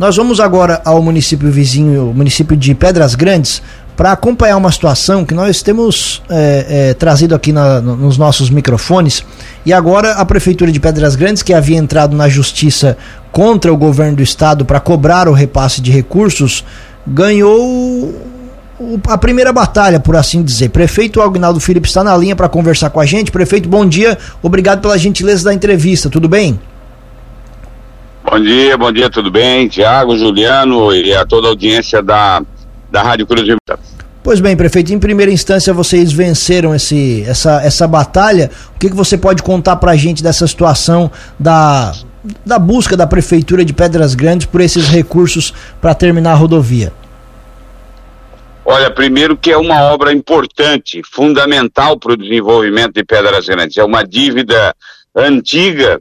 Nós vamos agora ao município vizinho, município de Pedras Grandes, para acompanhar uma situação que nós temos é, é, trazido aqui na, nos nossos microfones. E agora a Prefeitura de Pedras Grandes, que havia entrado na justiça contra o governo do estado para cobrar o repasse de recursos, ganhou a primeira batalha, por assim dizer. Prefeito Agnaldo Felipe está na linha para conversar com a gente. Prefeito, bom dia. Obrigado pela gentileza da entrevista. Tudo bem? Bom dia, bom dia, tudo bem? Tiago, Juliano e a toda a audiência da, da Rádio Cruz de Pois bem, prefeito, em primeira instância vocês venceram esse, essa, essa batalha. O que, que você pode contar para a gente dessa situação da, da busca da Prefeitura de Pedras Grandes por esses recursos para terminar a rodovia? Olha, primeiro que é uma obra importante, fundamental para o desenvolvimento de Pedras Grandes. É uma dívida antiga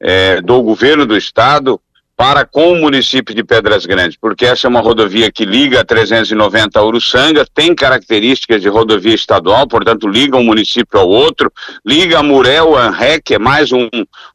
é, do governo do estado para com o município de Pedras Grandes, porque essa é uma rodovia que liga a 390 a Uruçanga, tem características de rodovia estadual, portanto liga um município ao outro, liga a Murel a Anrec, é mais um,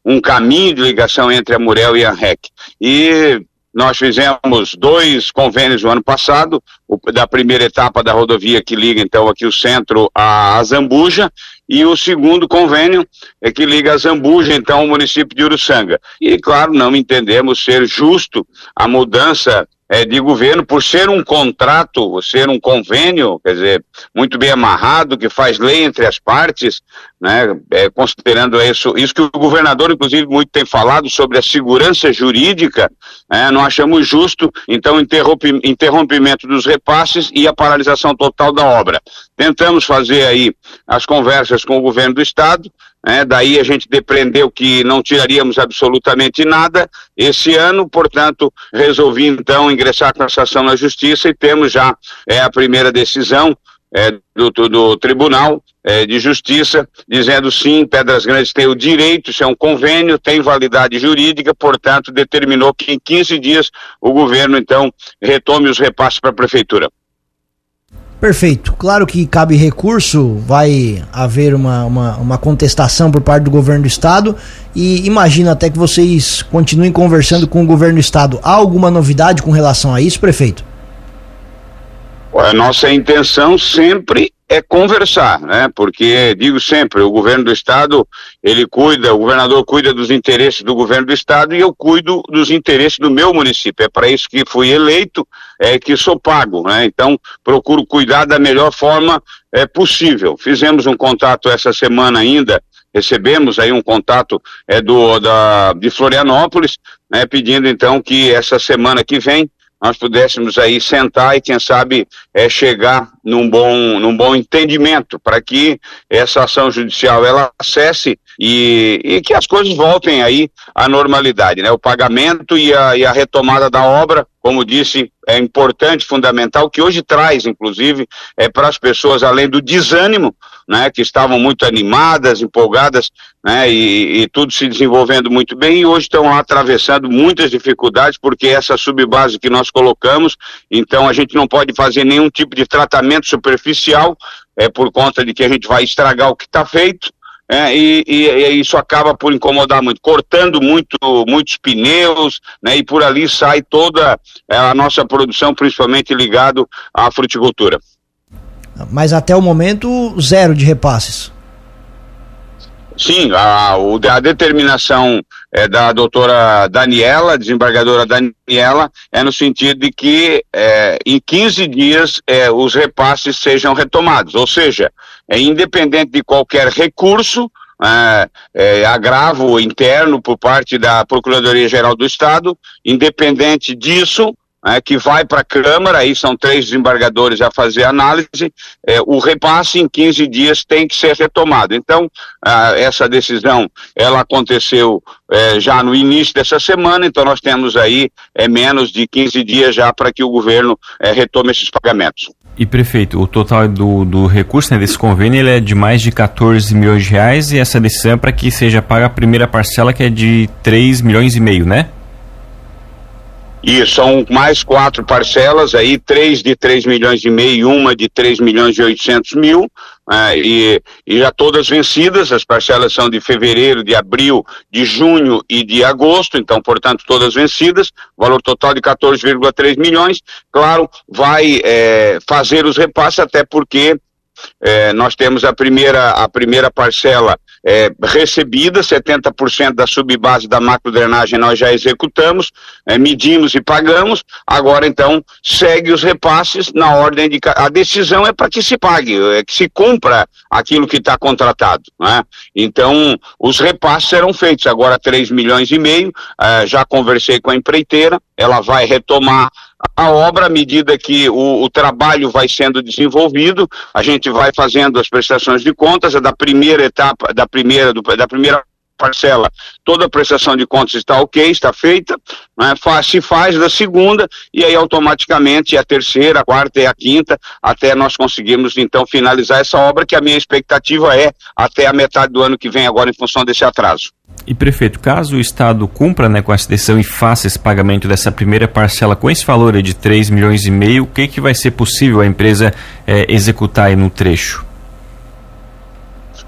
um caminho de ligação entre a Murel e a Anrec. E nós fizemos dois convênios no ano passado, o, da primeira etapa da rodovia que liga então aqui o centro a Zambuja, e o segundo convênio é que liga a Zambuja, então, ao município de Uruçanga. E, claro, não entendemos ser justo a mudança é, de governo por ser um contrato, ser um convênio, quer dizer, muito bem amarrado, que faz lei entre as partes, né, é, considerando isso, isso que o governador, inclusive, muito tem falado sobre a segurança jurídica, é, não achamos justo, então, interrompimento dos repasses e a paralisação total da obra. Tentamos fazer aí as conversas com o governo do estado, é, daí a gente depreendeu que não tiraríamos absolutamente nada esse ano, portanto, resolvi então ingressar com essa ação na justiça e temos já é, a primeira decisão é, do, do, Tribunal é, de Justiça, dizendo sim, Pedras Grandes tem o direito, isso é um convênio, tem validade jurídica, portanto, determinou que em 15 dias o governo, então, retome os repasses para a Prefeitura. Perfeito. Claro que cabe recurso, vai haver uma, uma, uma, contestação por parte do governo do estado e imagino até que vocês continuem conversando com o governo do estado. Há alguma novidade com relação a isso, prefeito? A nossa intenção sempre é conversar, né? Porque digo sempre, o governo do estado, ele cuida, o governador cuida dos interesses do governo do estado e eu cuido dos interesses do meu município. É para isso que fui eleito, é que sou pago, né? Então, procuro cuidar da melhor forma é, possível. Fizemos um contato essa semana ainda, recebemos aí um contato é do da de Florianópolis, né, pedindo então que essa semana que vem nós pudéssemos aí sentar e quem sabe é, chegar num bom, num bom entendimento para que essa ação judicial ela acesse e, e, que as coisas voltem aí à normalidade, né? O pagamento e a, e a retomada da obra, como disse, é importante, fundamental, que hoje traz, inclusive, é, para as pessoas, além do desânimo, né, que estavam muito animadas, empolgadas, né, e, e, tudo se desenvolvendo muito bem, e hoje estão atravessando muitas dificuldades, porque essa subbase que nós colocamos, então a gente não pode fazer nenhum tipo de tratamento superficial, é por conta de que a gente vai estragar o que está feito, é, e, e, e, isso acaba por incomodar muito, cortando muito, muitos pneus, né, e por ali sai toda é, a nossa produção, principalmente ligado à fruticultura. Mas até o momento, zero de repasses. Sim, a, a determinação é, da doutora Daniela, desembargadora Daniela, é no sentido de que é, em 15 dias é, os repasses sejam retomados, ou seja, é independente de qualquer recurso, é, é, agravo interno por parte da Procuradoria-Geral do Estado, independente disso, é, que vai para a Câmara, aí são três desembargadores a fazer análise, é, o repasse em 15 dias tem que ser retomado. Então, essa decisão, ela aconteceu é, já no início dessa semana, então nós temos aí é, menos de 15 dias já para que o governo é, retome esses pagamentos. E prefeito, o total do, do recurso né, desse convênio é de mais de 14 milhões de reais e essa decisão é para que seja paga a primeira parcela que é de 3 milhões e meio, né? E são mais quatro parcelas aí, três de 3 milhões e meio e uma de 3 milhões e 800 mil, é, e, e, já todas vencidas, as parcelas são de fevereiro, de abril, de junho e de agosto, então, portanto, todas vencidas, valor total de 14,3 milhões. Claro, vai é, fazer os repasses, até porque é, nós temos a primeira, a primeira parcela é, recebida, 70% da subbase da macrodrenagem nós já executamos, é, medimos e pagamos, agora então segue os repasses na ordem de. A decisão é para que se pague, é que se cumpra aquilo que está contratado. Né? Então, os repasses serão feitos, agora 3 milhões e meio, é, já conversei com a empreiteira, ela vai retomar a obra à medida que o, o, trabalho vai sendo desenvolvido, a gente vai fazendo as prestações de contas, da primeira etapa, da primeira, do, da primeira parcela, toda a prestação de contas está ok, está feita, né, se faz da segunda e aí automaticamente a terceira, a quarta e a quinta, até nós conseguirmos então finalizar essa obra, que a minha expectativa é até a metade do ano que vem agora em função desse atraso. E prefeito, caso o Estado cumpra né, com essa decisão e faça esse pagamento dessa primeira parcela com esse valor de 3 milhões e meio, o que, que vai ser possível a empresa é, executar no trecho?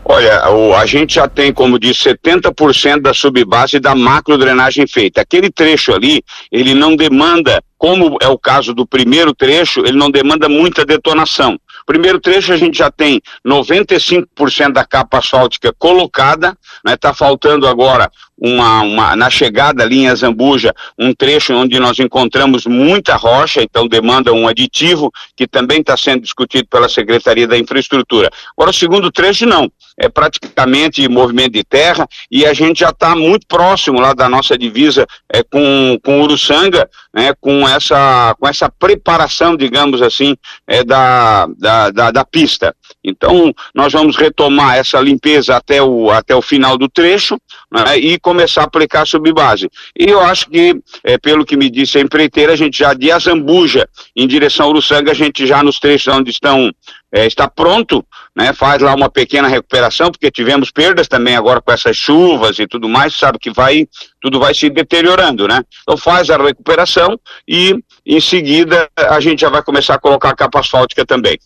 Olha, o, a gente já tem, como disse, 70% da subbase da macro drenagem feita. Aquele trecho ali, ele não demanda, como é o caso do primeiro trecho, ele não demanda muita detonação. Primeiro trecho a gente já tem 95% da capa asfáltica colocada, está né, faltando agora uma, uma, na chegada ali em Azambuja, um trecho onde nós encontramos muita rocha, então demanda um aditivo, que também está sendo discutido pela Secretaria da Infraestrutura. Agora, o segundo trecho, não. É praticamente movimento de terra e a gente já está muito próximo lá da nossa divisa é, com, com Uruçanga, né, com, essa, com essa preparação, digamos assim, é, da, da, da, da pista. Então, nós vamos retomar essa limpeza até o, até o final do trecho né, e começar a aplicar subbase. E eu acho que, é, pelo que me disse a empreiteira, a gente já de Azambuja em direção ao Uruçanga, a gente já nos trechos onde estão é, está pronto, né, faz lá uma pequena recuperação, porque tivemos perdas também agora com essas chuvas e tudo mais, sabe que vai, tudo vai se deteriorando, né? Então faz a recuperação e em seguida a gente já vai começar a colocar a capa asfáltica também.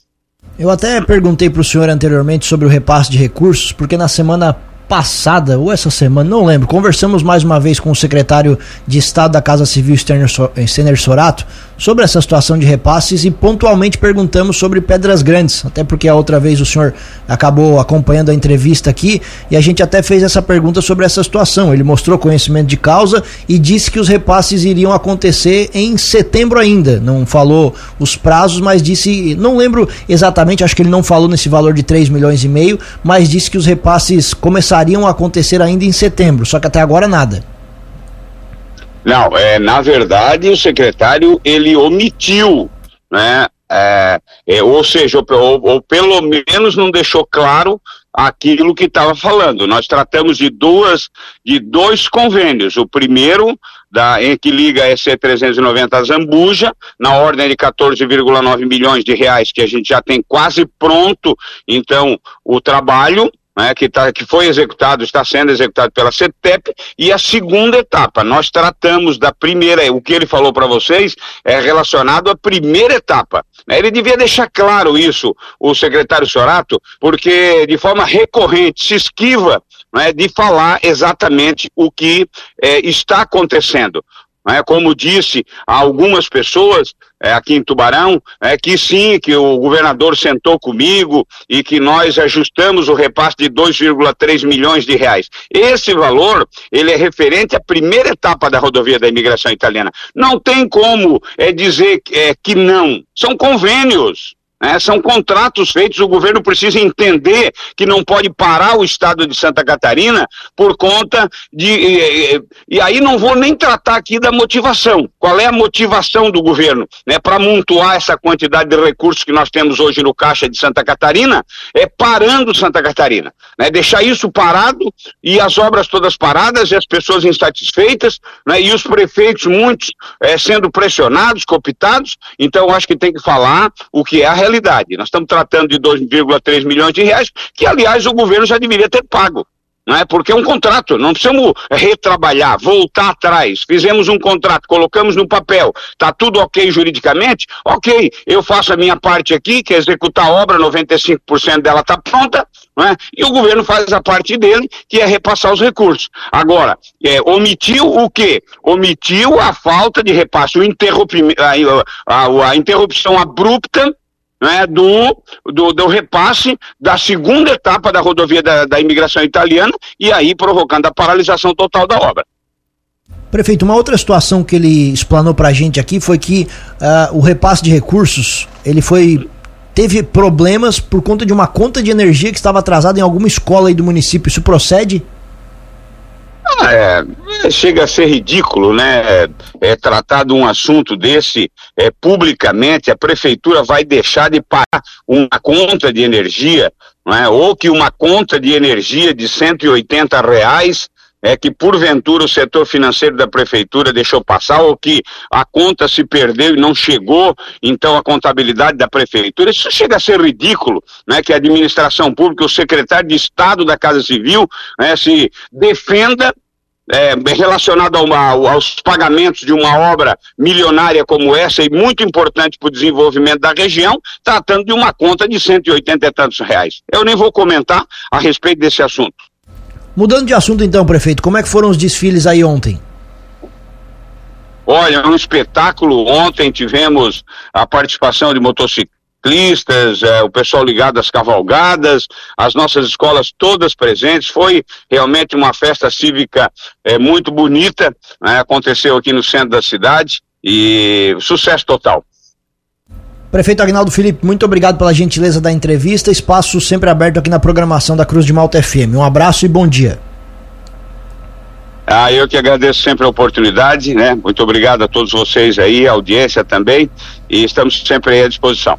Eu até perguntei para o senhor anteriormente sobre o repasse de recursos, porque na semana passada, ou essa semana, não lembro, conversamos mais uma vez com o secretário de Estado da Casa Civil, Stener Sorato, sobre essa situação de repasses e pontualmente perguntamos sobre Pedras Grandes, até porque a outra vez o senhor acabou acompanhando a entrevista aqui e a gente até fez essa pergunta sobre essa situação. Ele mostrou conhecimento de causa e disse que os repasses iriam acontecer em setembro ainda. Não falou os prazos, mas disse, não lembro exatamente, acho que ele não falou nesse valor de 3 milhões e meio, mas disse que os repasses começariam a acontecer ainda em setembro, só que até agora nada. Não, é, na verdade o secretário ele omitiu, né? É, é, ou seja, ou, ou, pelo menos não deixou claro aquilo que estava falando. Nós tratamos de duas, de dois convênios. O primeiro da, em que liga EC 390 a Zambuja, na ordem de 14,9 milhões de reais, que a gente já tem quase pronto, então, o trabalho, né, que, tá, que foi executado, está sendo executado pela CETEP, e a segunda etapa, nós tratamos da primeira, o que ele falou para vocês é relacionado à primeira etapa. Né, ele devia deixar claro isso, o secretário Sorato, porque de forma recorrente se esquiva né, de falar exatamente o que é, está acontecendo. Né? Como disse algumas pessoas é, aqui em Tubarão, é, que sim, que o governador sentou comigo e que nós ajustamos o repasse de 2,3 milhões de reais. Esse valor, ele é referente à primeira etapa da rodovia da imigração italiana. Não tem como é, dizer é, que não. São convênios. É, são contratos feitos, o governo precisa entender que não pode parar o estado de Santa Catarina por conta de. E, e, e aí não vou nem tratar aqui da motivação. Qual é a motivação do governo? Né, Para montuar essa quantidade de recursos que nós temos hoje no Caixa de Santa Catarina, é parando Santa Catarina. Né, deixar isso parado e as obras todas paradas e as pessoas insatisfeitas, né, e os prefeitos, muitos, é, sendo pressionados, cooptados. Então, acho que tem que falar o que é a realidade realidade. Nós estamos tratando de 2,3 milhões de reais, que aliás o governo já deveria ter pago. não é? Porque é um contrato, não precisamos retrabalhar, voltar atrás. Fizemos um contrato, colocamos no papel, tá tudo ok juridicamente? Ok, eu faço a minha parte aqui, que é executar a obra, 95% dela está pronta, é? e o governo faz a parte dele, que é repassar os recursos. Agora, é, omitiu o quê? Omitiu a falta de repasse, o a, a, a interrupção abrupta né, do, do, do, repasse da segunda etapa da rodovia da, da imigração italiana e aí provocando a paralisação total da obra. Prefeito, uma outra situação que ele explanou para a gente aqui foi que uh, o repasse de recursos ele foi teve problemas por conta de uma conta de energia que estava atrasada em alguma escola aí do município. Isso procede? É, chega a ser ridículo, né? É, é tratado um assunto desse é, publicamente, a prefeitura vai deixar de pagar uma conta de energia, não é? ou que uma conta de energia de 180 reais é que porventura o setor financeiro da prefeitura deixou passar ou que a conta se perdeu e não chegou, então a contabilidade da prefeitura, isso chega a ser ridículo, né, que a administração pública, o secretário de Estado da Casa Civil, né, se defenda é, relacionado ao, aos pagamentos de uma obra milionária como essa e muito importante para o desenvolvimento da região, tratando de uma conta de 180 e tantos reais. Eu nem vou comentar a respeito desse assunto. Mudando de assunto então, prefeito, como é que foram os desfiles aí ontem? Olha, um espetáculo. Ontem tivemos a participação de motociclistas ciclistas, é, o pessoal ligado às cavalgadas, as nossas escolas todas presentes. Foi realmente uma festa cívica é, muito bonita, né, aconteceu aqui no centro da cidade e sucesso total. Prefeito Agnaldo Felipe, muito obrigado pela gentileza da entrevista. Espaço sempre aberto aqui na programação da Cruz de Malta FM. Um abraço e bom dia. Ah, eu que agradeço sempre a oportunidade, né? Muito obrigado a todos vocês aí, a audiência também, e estamos sempre à disposição.